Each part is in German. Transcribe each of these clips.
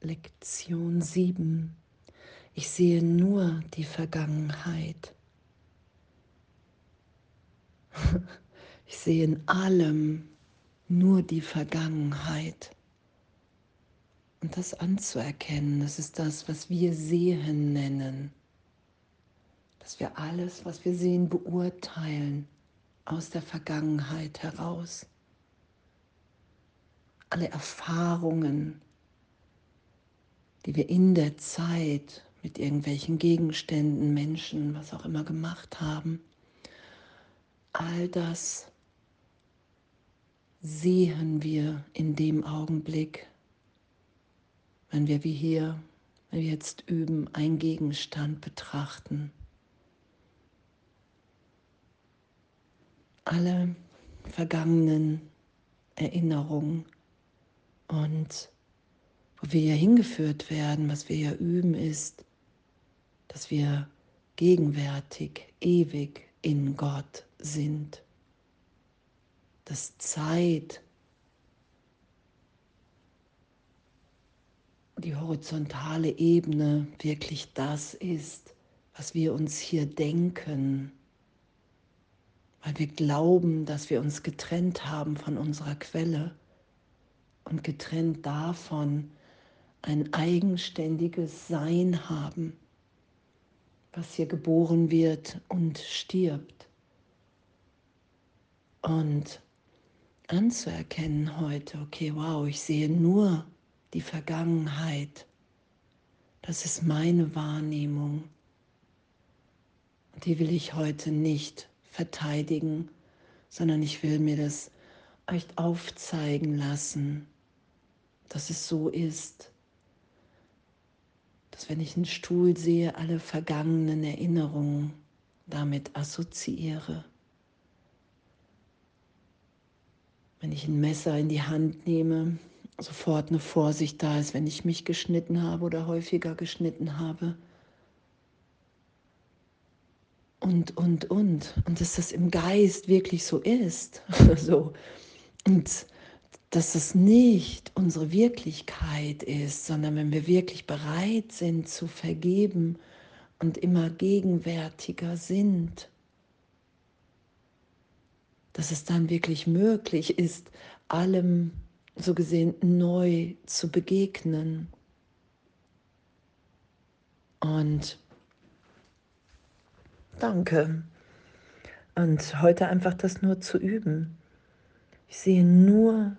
Lektion 7. Ich sehe nur die Vergangenheit. Ich sehe in allem nur die Vergangenheit. Und das anzuerkennen, das ist das, was wir Sehen nennen. Dass wir alles, was wir sehen, beurteilen aus der Vergangenheit heraus. Alle Erfahrungen, die wir in der Zeit mit irgendwelchen Gegenständen, Menschen, was auch immer gemacht haben, all das sehen wir in dem Augenblick, wenn wir wie hier, wenn wir jetzt üben, einen Gegenstand betrachten. Alle vergangenen Erinnerungen und wir ja hingeführt werden, was wir ja üben, ist, dass wir gegenwärtig, ewig in Gott sind. Dass Zeit die horizontale Ebene wirklich das ist, was wir uns hier denken, weil wir glauben, dass wir uns getrennt haben von unserer Quelle und getrennt davon ein eigenständiges Sein haben, was hier geboren wird und stirbt. Und anzuerkennen heute, okay, wow, ich sehe nur die Vergangenheit. Das ist meine Wahrnehmung. Und die will ich heute nicht verteidigen, sondern ich will mir das echt aufzeigen lassen, dass es so ist, wenn ich einen Stuhl sehe, alle vergangenen Erinnerungen damit assoziiere. Wenn ich ein Messer in die Hand nehme, sofort eine Vorsicht da ist, wenn ich mich geschnitten habe oder häufiger geschnitten habe. Und, und, und. Und dass das im Geist wirklich so ist. so. Und dass es nicht unsere Wirklichkeit ist, sondern wenn wir wirklich bereit sind zu vergeben und immer gegenwärtiger sind, dass es dann wirklich möglich ist, allem so gesehen neu zu begegnen. Und danke. Und heute einfach das nur zu üben. Ich sehe nur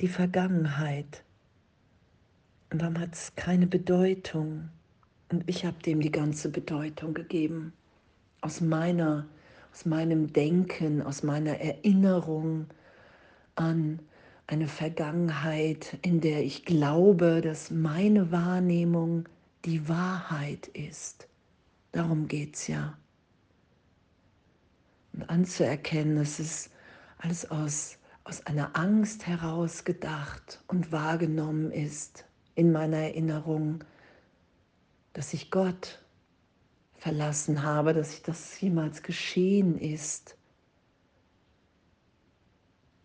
die Vergangenheit. Und dann hat es keine Bedeutung. Und ich habe dem die ganze Bedeutung gegeben. Aus meiner, aus meinem Denken, aus meiner Erinnerung an eine Vergangenheit, in der ich glaube, dass meine Wahrnehmung die Wahrheit ist. Darum geht es ja. Und anzuerkennen, dass es alles aus, aus einer Angst heraus gedacht und wahrgenommen ist in meiner Erinnerung, dass ich Gott verlassen habe, dass ich das jemals geschehen ist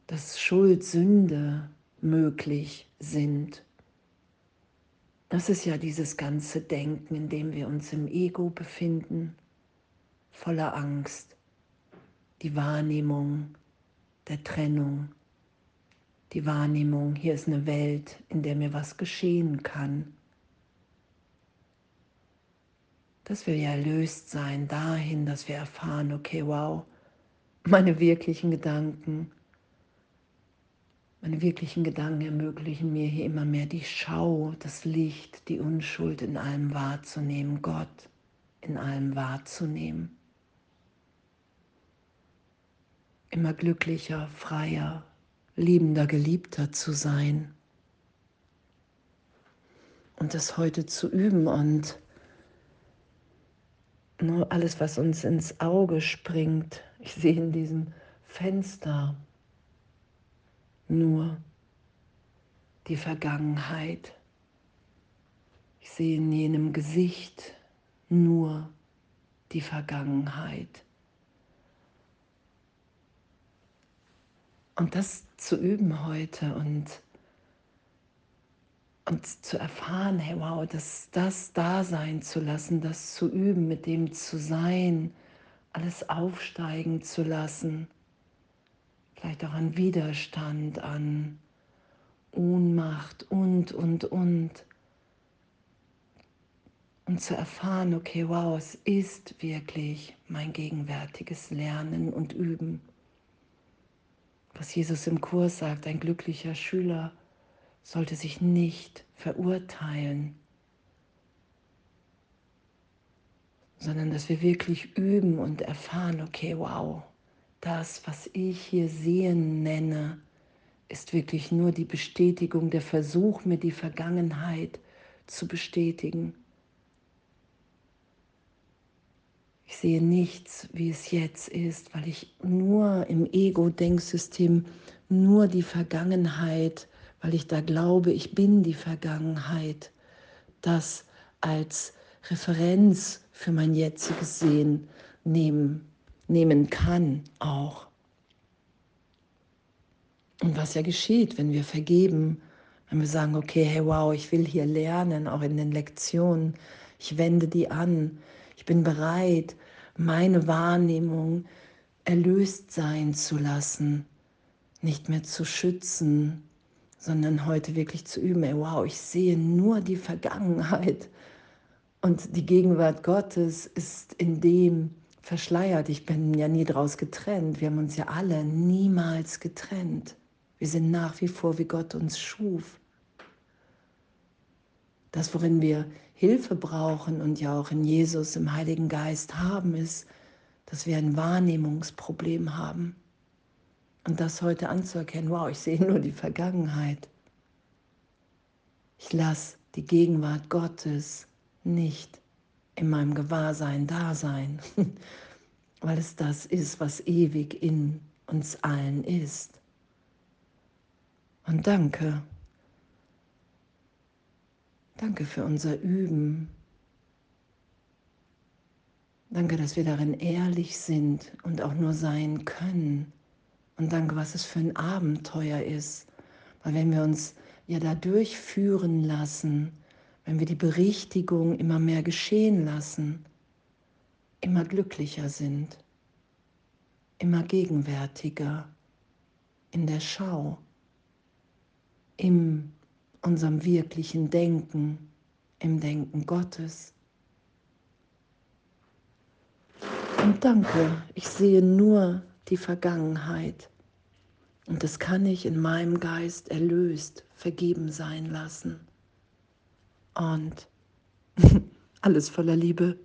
dass Schuld, Sünde möglich sind. Das ist ja dieses ganze Denken, in dem wir uns im Ego befinden, voller Angst, die Wahrnehmung der Trennung, die Wahrnehmung, hier ist eine Welt, in der mir was geschehen kann. Dass wir ja erlöst sein dahin, dass wir erfahren, okay, wow, meine wirklichen Gedanken meine wirklichen Gedanken ermöglichen mir hier immer mehr die Schau, das Licht, die Unschuld in allem wahrzunehmen, Gott in allem wahrzunehmen. Immer glücklicher, freier, liebender, geliebter zu sein. Und das heute zu üben und nur alles, was uns ins Auge springt. Ich sehe in diesem Fenster nur die Vergangenheit. Ich sehe in jenem Gesicht nur die Vergangenheit. Und das zu üben heute und Und zu erfahren, hey wow, das, das da sein zu lassen, das zu üben, mit dem zu sein, alles aufsteigen zu lassen. Vielleicht auch an Widerstand, an Ohnmacht und, und, und. Und zu erfahren, okay, wow, es ist wirklich mein gegenwärtiges Lernen und Üben. Was Jesus im Kurs sagt, ein glücklicher Schüler sollte sich nicht verurteilen, sondern dass wir wirklich üben und erfahren, okay, wow, das, was ich hier sehen nenne, ist wirklich nur die Bestätigung, der Versuch, mir die Vergangenheit zu bestätigen. Sehe nichts, wie es jetzt ist, weil ich nur im Ego-Denksystem nur die Vergangenheit weil ich da glaube, ich bin die Vergangenheit, das als Referenz für mein jetziges Sehen nehmen, nehmen kann auch. Und was ja geschieht, wenn wir vergeben, wenn wir sagen, okay, hey, wow, ich will hier lernen, auch in den Lektionen, ich wende die an, ich bin bereit, meine Wahrnehmung erlöst sein zu lassen, nicht mehr zu schützen, sondern heute wirklich zu üben, ey, wow, ich sehe nur die Vergangenheit und die Gegenwart Gottes ist in dem verschleiert. Ich bin ja nie daraus getrennt. Wir haben uns ja alle niemals getrennt. Wir sind nach wie vor, wie Gott uns schuf. Das, worin wir Hilfe brauchen und ja auch in Jesus, im Heiligen Geist haben, ist, dass wir ein Wahrnehmungsproblem haben. Und das heute anzuerkennen, wow, ich sehe nur die Vergangenheit. Ich lasse die Gegenwart Gottes nicht in meinem Gewahrsein da sein, weil es das ist, was ewig in uns allen ist. Und danke. Danke für unser Üben. Danke, dass wir darin ehrlich sind und auch nur sein können. Und danke, was es für ein Abenteuer ist. Weil wenn wir uns ja da durchführen lassen, wenn wir die Berichtigung immer mehr geschehen lassen, immer glücklicher sind, immer gegenwärtiger in der Schau, in unserem wirklichen Denken, im Denken Gottes. Und danke, ich sehe nur die Vergangenheit. Und das kann ich in meinem Geist erlöst, vergeben sein lassen. Und alles voller Liebe.